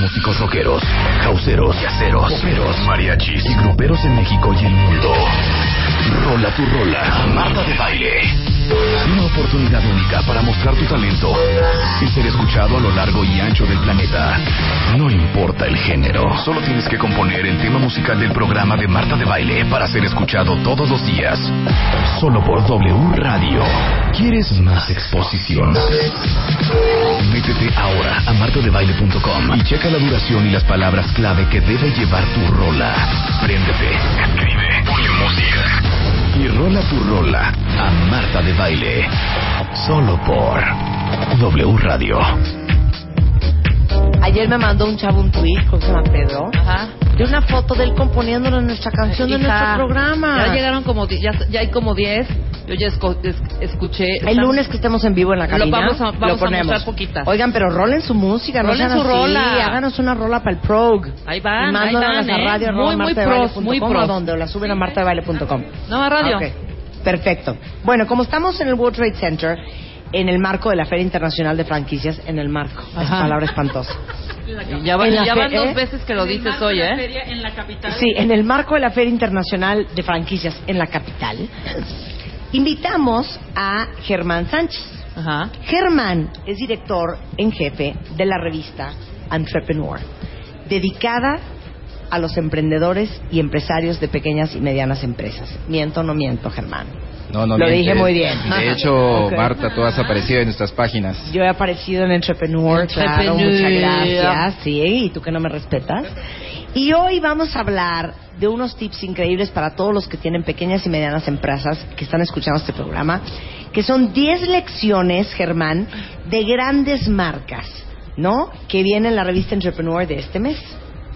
músicos rockeros, causeros, yaceros, poperos, mariachis y gruperos en México y el mundo. Rola tu rola. Marta de Baile. Una oportunidad única para mostrar tu talento y ser escuchado a lo largo y ancho del planeta. No importa el género, solo tienes que componer el tema musical del programa de Marta de Baile para ser escuchado todos los días. Solo por W Radio. ¿Quieres más exposición? Métete ahora a martadebaile.com y checa la duración y las palabras clave que debe llevar tu rola. Préndete, escribe, ponle música y rola tu rola a Marta de Baile. Solo por W Radio. Ayer me mandó un chavo un tweet, que se llama Pedro, Ajá. de una foto de él componiéndolo en nuestra canción de nuestro programa. Ya llegaron como, ya, ya hay como 10. Yo ya esco- es- escuché. El lunes que estemos en vivo en la Lo cabina, vamos a- vamos lo a ponemos. mostrar poquitas. Oigan, pero rolen su música, Rolen no su así. rola. Háganos una rola para el prog. Ahí van, y ahí mándanos van, a ¿eh? radio Muy, muy pros, punto muy com, pros. ¿A dónde? O la suben a martadebaile.com. No, a radio. Ok. Perfecto. Bueno, como estamos en el World Trade Center, en el marco de la Feria Internacional de Franquicias, en el marco, Ajá. palabra espantosa. Ya, la ya van dos ¿eh? veces que lo dices hoy, ¿eh? en la capital. Sí, en el marco de la Feria Internacional de Franquicias en la capital, invitamos a Germán Sánchez. Ajá. Germán es director en jefe de la revista Entrepreneur, dedicada a los emprendedores y empresarios de pequeñas y medianas empresas. ¿Miento o no miento, Germán? No, no Lo mientes. dije muy bien. De hecho, Ok. Marta, tú has aparecido en nuestras páginas. Yo he aparecido en Entrepreneur, claro, Entrepreneur. muchas gracias. Sí, y tú que no me respetas. Y hoy vamos a hablar de unos tips increíbles para todos los que tienen pequeñas y medianas empresas que están escuchando este programa, que son 10 lecciones, Germán, de grandes marcas, ¿no? Que viene en la revista Entrepreneur de este mes.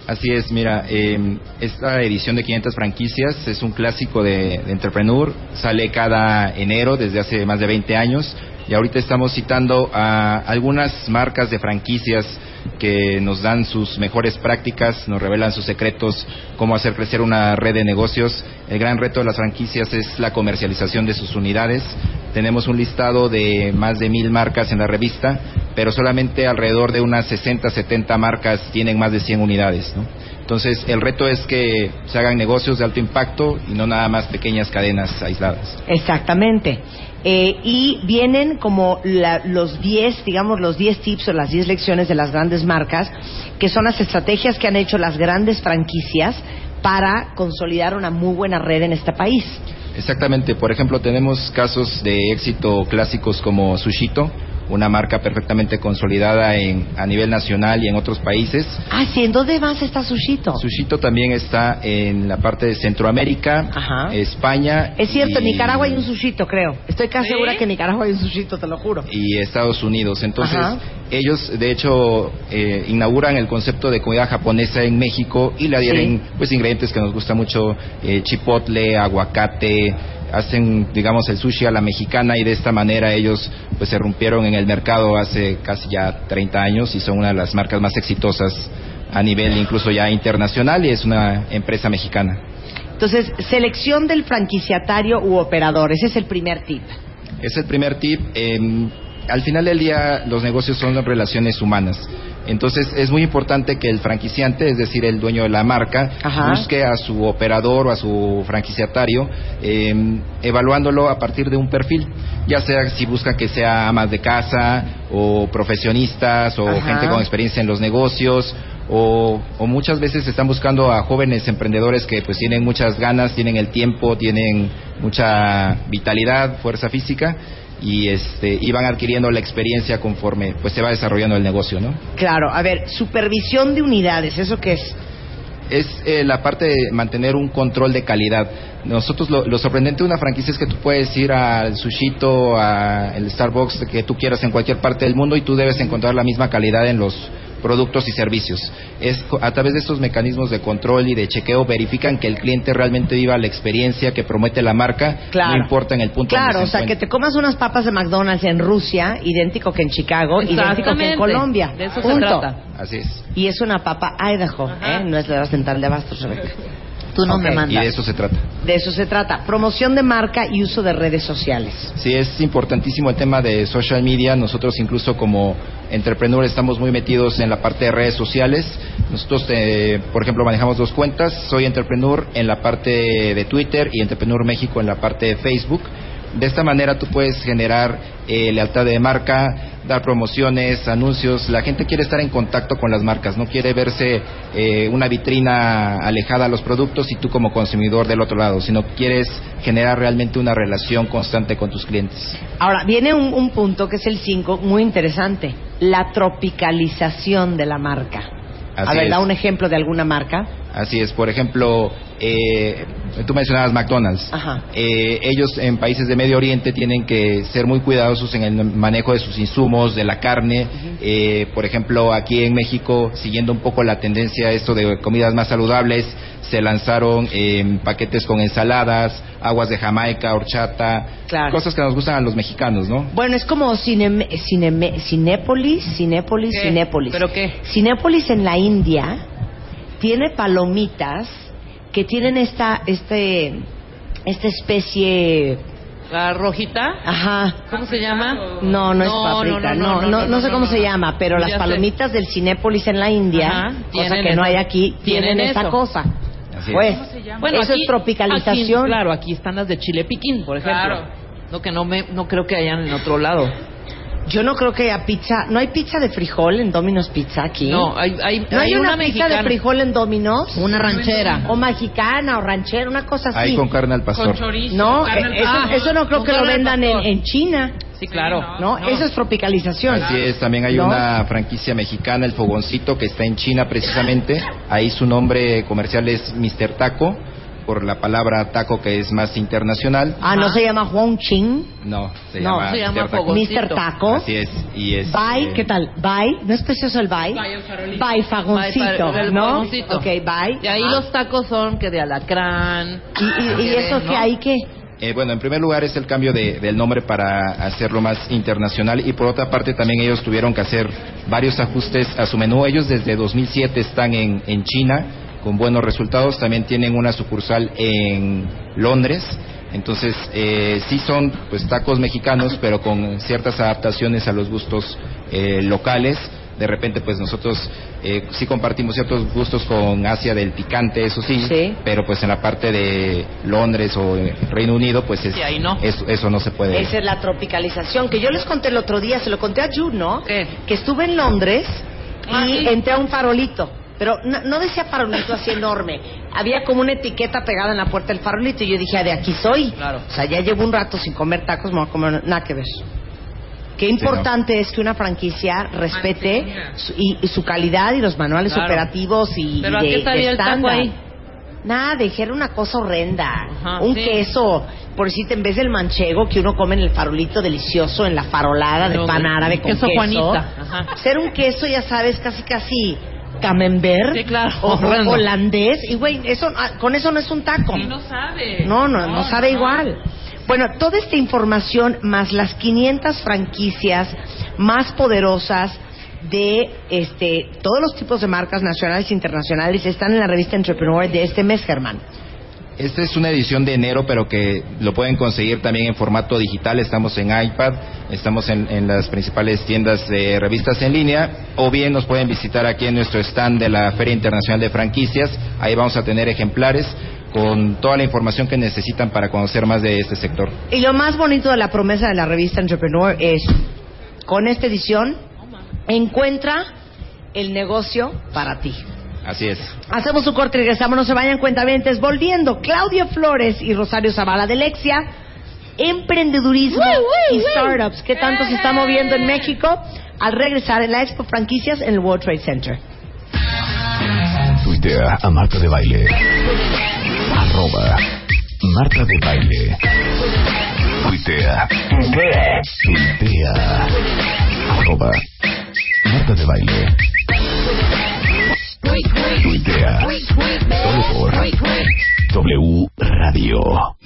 Así es, mira, eh, esta edición de 500 franquicias es un clásico de, de Entrepreneur, sale cada enero desde hace más de 20 años y ahorita estamos citando a algunas marcas de franquicias que nos dan sus mejores prácticas, nos revelan sus secretos, cómo hacer crecer una red de negocios. El gran reto de las franquicias es la comercialización de sus unidades. Tenemos un listado de más de mil marcas en la revista, pero solamente alrededor de unas 60, 70 marcas tienen más de 100 unidades. ¿no? Entonces, el reto es que se hagan negocios de alto impacto y no nada más pequeñas cadenas aisladas. Exactamente. Eh, y vienen como la- los 10, digamos, los 10 tips o las 10 lecciones de las grandes marcas, que son las estrategias que han hecho las grandes franquicias para consolidar una muy buena red en este país. Exactamente, por ejemplo, tenemos casos de éxito clásicos como Sushito, una marca perfectamente consolidada en, a nivel nacional y en otros países. Ah, sí, ¿en dónde más está Sushito? Sushito también está en la parte de Centroamérica, Ajá. España. Es cierto, en y- Nicaragua hay un Sushito, creo. Estoy casi ¿Sí? segura que en Nicaragua hay un Sushito, te lo juro. y Estados Unidos. Entonces, Ajá. ellos de hecho eh, inauguran el concepto de comida japonesa en México y le adhieren Sí. pues ingredientes que nos gusta mucho, eh, chipotle, aguacate, hacen digamos el sushi a la mexicana y de esta manera ellos pues se rompieron en el mercado hace casi ya 30 años y son una de las marcas más exitosas a nivel incluso ya internacional y es una empresa mexicana. Entonces, selección del franquiciatario u operador, ese es el primer tip. Es el primer tip. eh, al final del día, los negocios son relaciones humanas. Entonces, es muy importante que el franquiciante, es decir, el dueño de la marca, Ajá. busque a su operador o a su franquiciatario, eh, evaluándolo a partir de un perfil. Ya sea si busca que sea amas de casa, o profesionistas, o Ajá. gente con experiencia en los negocios, o, o muchas veces están buscando a jóvenes emprendedores que pues tienen muchas ganas, tienen el tiempo, tienen mucha vitalidad, fuerza física y este y van adquiriendo la experiencia conforme pues se va desarrollando el negocio, ¿no? Claro, a ver, supervisión de unidades, ¿eso qué es? es eh, la parte de mantener un control de calidad. Nosotros lo, lo sorprendente de una franquicia es que tú puedes ir al Sushito, al Starbucks que tú quieras en cualquier parte del mundo y tú debes encontrar la misma calidad en los productos y servicios. Es a través de estos mecanismos de control y de chequeo verifican que el cliente realmente viva la experiencia que promete la marca, Claro. no importa en el punto Claro, donde o se sea, que te comas unas papas de McDonald's en Rusia, idéntico que en Chicago, idéntico que en. Colombia. De eso se Punto. trata. Así es. Y es una papa Idaho, ¿eh? No es la central de Abastos, Rebeca. Tú no Ok. me Y mandas. de eso se trata. De eso se trata. Promoción de marca y uso de redes sociales. Sí, es importantísimo el tema de social media. Nosotros incluso como entrepreneur estamos muy metidos en la parte de redes sociales. Nosotros, eh, por ejemplo, manejamos dos cuentas. Soy entrepreneur en la parte de Twitter y entrepreneur México en la parte de Facebook. De esta manera tú puedes generar eh, lealtad de marca, dar promociones, anuncios. La gente quiere estar en contacto con las marcas, no quiere verse eh, una vitrina alejada a los productos y tú como consumidor del otro lado, sino quieres generar realmente una relación constante con tus clientes. Ahora, viene un, un punto que es el 5, muy interesante, la tropicalización de la marca. Así a ver, es. da un ejemplo de alguna marca. Así es, por ejemplo, eh, tú mencionabas McDonald's. Ajá. Eh, ellos en países de Medio Oriente tienen que ser muy cuidadosos en el manejo de sus insumos, de la carne. Eh, por ejemplo, aquí en México, siguiendo un poco la tendencia a esto de comidas más saludables, se lanzaron eh, paquetes con ensaladas, aguas de Jamaica, horchata, Claro. cosas que nos gustan a los mexicanos, ¿no? Bueno, es como Cine, Cine- Cinépolis, Cinépolis, ¿Qué? Cinépolis. ¿Pero qué? Cinépolis en la India tiene palomitas que tienen esta, este, esta especie, La rojita. ajá, ¿Cómo se llama? no, no, es paprika, no, no, no, sé cómo se llama, pero las sé. palomitas del Cinépolis en la India, Ajá, cosa que no hay aquí, tienen, Tienen esa cosa. Así es. Pues, Bueno, eso aquí- es tropicalización. aquí, claro, aquí están las de chile piquín, por ejemplo. Claro. No que no me, no creo que hayan en otro lado. Yo no creo que haya pizza, no hay pizza de frijol en Domino's Pizza aquí. No, hay, hay, ¿No hay, una, pizza mexicana. de frijol en Domino's? Una ranchera. O mexicana o ranchera, una cosa así. Ahí con carne al pastor. Con chorizo. No, eh, eso, no creo que lo vendan en, en China, Sí, claro. ¿no? Eso es tropicalización. Así es, también hay ¿No? una franquicia mexicana, el Fogoncito, que está en China precisamente. Ahí su nombre comercial es Mr. Taco, por la palabra taco que es más internacional. Ah, ¿no se llama Huang Ching? No, se No, llama se llama Mr. Taco. Fogoncito. Mr. Taco. Así es, y es... Bye, eh, ¿qué tal? Bye, ¿no es precioso el bye? Bye, el. Bye, fagoncito, Bye, ¿no? fagoncito. Ok, bye. Y ahí los tacos son que de alacrán. ¿Y, y- y que eso ¿no? hay qué? Eh, bueno, en primer lugar es el cambio de- del nombre para hacerlo más internacional y por otra parte también ellos tuvieron que hacer varios ajustes a su menú. Ellos desde 2007 están en, en China con buenos resultados. También tienen una sucursal en Londres. Entonces, eh, sí son pues tacos mexicanos, pero con ciertas adaptaciones a los gustos eh, locales. De repente, pues nosotros eh, sí compartimos ciertos gustos con Asia del picante, eso sí, Sí. pero pues en la parte de Londres o Reino Unido, pues es, Sí, ahí no. eso, eso no se puede. Esa es la tropicalización, que yo les conté el otro día, se lo conté a Jude, ¿no? ¿Qué? Que estuve en Londres Ah, y sí. entré a un farolito. Pero no, no decía farolito así enorme. Había como una etiqueta pegada en la puerta del farolito y yo dije, "Ah, de aquí soy. Claro. O sea, ya llevo un rato sin comer tacos, me voy a comer nada que ver. Qué importante es que una franquicia respete su, y, y su calidad y los manuales Claro. operativos y, Pero ¿a y de, qué el taco ahí? Nada, dejé era una cosa horrenda. Ajá, un sí. queso, por decirte, en vez del manchego que uno come en el farolito delicioso, en la farolada de pan árabe con queso queso. Juanita, ajá. Ser un queso, ya sabes, casi casi camembert Sí, claro, o holandés. Y güey, eso, ah, con eso no es un taco. No sabe. No, no, no sabe igual. Bueno, toda esta información más las 500 franquicias más poderosas de este todos los tipos de marcas nacionales e internacionales están en la revista Entrepreneur de este mes, Germán. Esta es una edición de enero, pero que lo pueden conseguir también en formato digital. Estamos en iPad, estamos en, en las principales tiendas de revistas en línea, o bien nos pueden visitar aquí en nuestro stand de la Feria Internacional de Franquicias. Ahí vamos a tener ejemplares con toda la información que necesitan para conocer más de este sector. Y lo más bonito de la promesa de la revista Entrepreneur es, con esta edición, encuentra el negocio para ti. Así es. Hacemos un corte y regresamos, no se vayan cuentaventes. Volviendo, Claudia Flores y Rosario Zavala de Lexia, emprendedurismo y startups. ¿Qué tanto se está moviendo en México? Al regresar en la Expo Franquicias en el World Trade Center. Tuitea a Marta de Baile. Arroba Marta de Baile. Tuitea. Tuitea. Arroba Marta de Baile por W Radio.